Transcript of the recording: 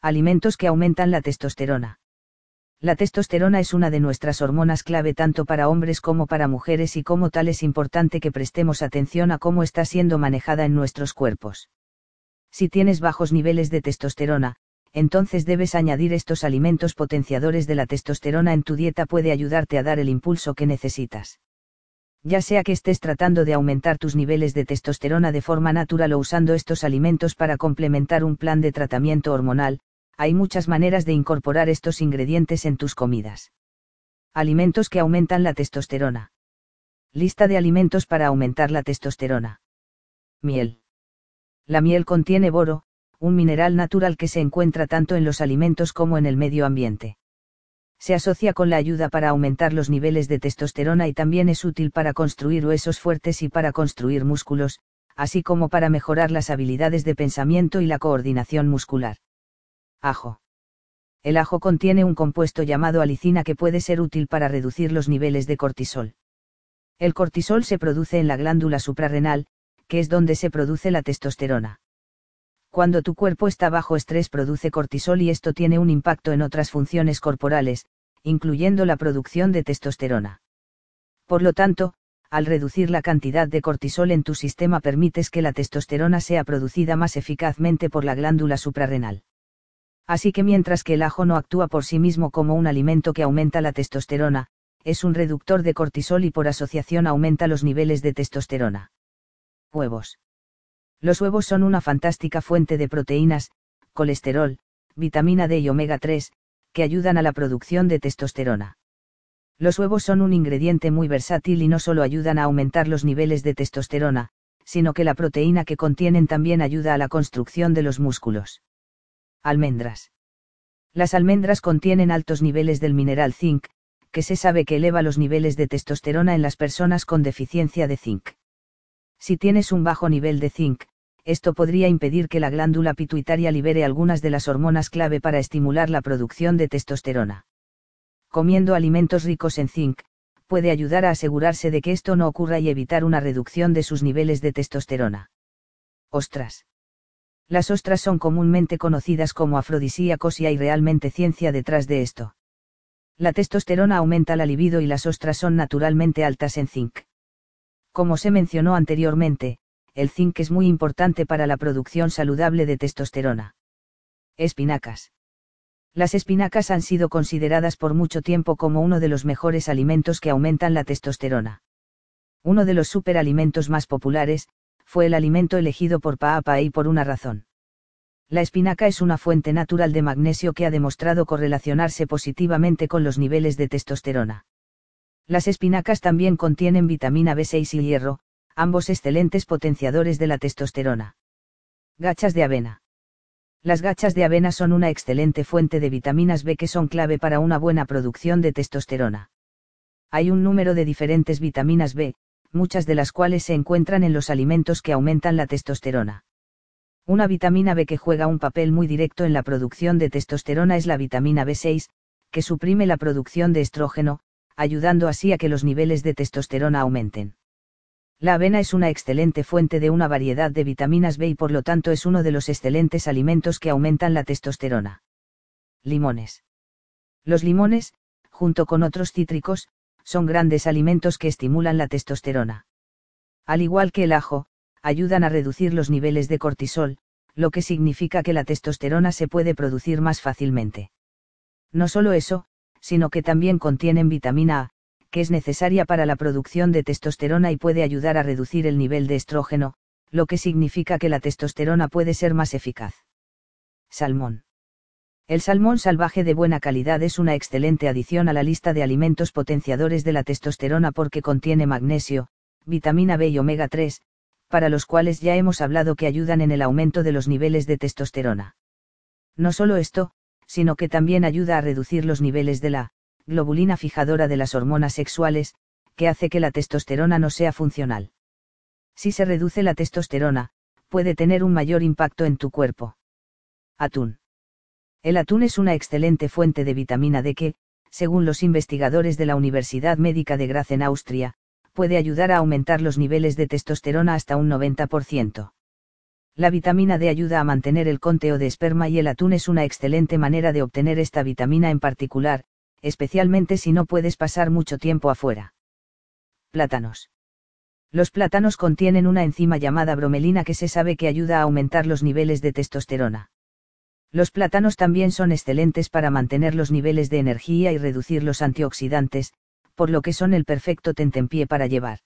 Alimentos que aumentan la testosterona. La testosterona es una de nuestras hormonas clave tanto para hombres como para mujeres y como tal es importante que prestemos atención a cómo está siendo manejada en nuestros cuerpos. Si tienes bajos niveles de testosterona, entonces debes añadir estos alimentos potenciadores de la testosterona en tu dieta puede ayudarte a dar el impulso que necesitas. Ya sea que estés tratando de aumentar tus niveles de testosterona de forma natural o usando estos alimentos para complementar un plan de tratamiento hormonal, hay muchas maneras de incorporar estos ingredientes en tus comidas. Alimentos que aumentan la testosterona. Lista de alimentos para aumentar la testosterona. Miel. La miel contiene boro, un mineral natural que se encuentra tanto en los alimentos como en el medio ambiente. Se asocia con la ayuda para aumentar los niveles de testosterona y también es útil para construir huesos fuertes y para construir músculos, así como para mejorar las habilidades de pensamiento y la coordinación muscular. Ajo. El ajo contiene un compuesto llamado alicina que puede ser útil para reducir los niveles de cortisol. El cortisol se produce en la glándula suprarrenal, que es donde se produce la testosterona. Cuando tu cuerpo está bajo estrés produce cortisol y esto tiene un impacto en otras funciones corporales, incluyendo la producción de testosterona. Por lo tanto, al reducir la cantidad de cortisol en tu sistema permites que la testosterona sea producida más eficazmente por la glándula suprarrenal. Así que mientras que el ajo no actúa por sí mismo como un alimento que aumenta la testosterona, es un reductor de cortisol y por asociación aumenta los niveles de testosterona. Huevos. Los huevos son una fantástica fuente de proteínas, colesterol, vitamina D y omega 3, que ayudan a la producción de testosterona. Los huevos son un ingrediente muy versátil y no solo ayudan a aumentar los niveles de testosterona, sino que la proteína que contienen también ayuda a la construcción de los músculos. Almendras. Las almendras contienen altos niveles del mineral zinc, que se sabe que eleva los niveles de testosterona en las personas con deficiencia de zinc. Si tienes un bajo nivel de zinc, esto podría impedir que la glándula pituitaria libere algunas de las hormonas clave para estimular la producción de testosterona. Comiendo alimentos ricos en zinc, puede ayudar a asegurarse de que esto no ocurra y evitar una reducción de sus niveles de testosterona. Ostras. Las ostras son comúnmente conocidas como afrodisíacos y hay realmente ciencia detrás de esto. La testosterona aumenta la libido y las ostras son naturalmente altas en zinc. Como se mencionó anteriormente, el zinc es muy importante para la producción saludable de testosterona. Espinacas. Las espinacas han sido consideradas por mucho tiempo como uno de los mejores alimentos que aumentan la testosterona. Uno de los superalimentos más populares, fue el alimento elegido por y por una razón. La espinaca es una fuente natural de magnesio que ha demostrado correlacionarse positivamente con los niveles de testosterona. Las espinacas también contienen vitamina B6 y hierro, ambos excelentes potenciadores de la testosterona. Gachas de avena. Las gachas de avena son una excelente fuente de vitaminas B que son clave para una buena producción de testosterona. Hay un número de diferentes vitaminas B, muchas de las cuales se encuentran en los alimentos que aumentan la testosterona. Una vitamina B que juega un papel muy directo en la producción de testosterona es la vitamina B6, que suprime la producción de estrógeno, ayudando así a que los niveles de testosterona aumenten. La avena es una excelente fuente de una variedad de vitaminas B y por lo tanto es uno de los excelentes alimentos que aumentan la testosterona. Limones. Los limones, junto con otros cítricos, son grandes alimentos que estimulan la testosterona. Al igual que el ajo, ayudan a reducir los niveles de cortisol, lo que significa que la testosterona se puede producir más fácilmente. No solo eso, sino que también contienen vitamina A, que es necesaria para la producción de testosterona y puede ayudar a reducir el nivel de estrógeno, lo que significa que la testosterona puede ser más eficaz. Salmón. El salmón salvaje de buena calidad es una excelente adición a la lista de alimentos potenciadores de la testosterona porque contiene magnesio, vitamina B y omega 3, para los cuales ya hemos hablado que ayudan en el aumento de los niveles de testosterona. No solo esto, sino que también ayuda a reducir los niveles de la globulina fijadora de las hormonas sexuales, que hace que la testosterona no sea funcional. Si se reduce la testosterona, puede tener un mayor impacto en tu cuerpo. Atún. El atún es una excelente fuente de vitamina D que, según los investigadores de la Universidad Médica de Graz en Austria, puede ayudar a aumentar los niveles de testosterona hasta un 90%. La vitamina D ayuda a mantener el conteo de esperma y el atún es una excelente manera de obtener esta vitamina en particular, especialmente si no puedes pasar mucho tiempo afuera. Plátanos. Los plátanos contienen una enzima llamada bromelina que se sabe que ayuda a aumentar los niveles de testosterona. Los plátanos también son excelentes para mantener los niveles de energía y reducir los antioxidantes, por lo que son el perfecto tentempié para llevar.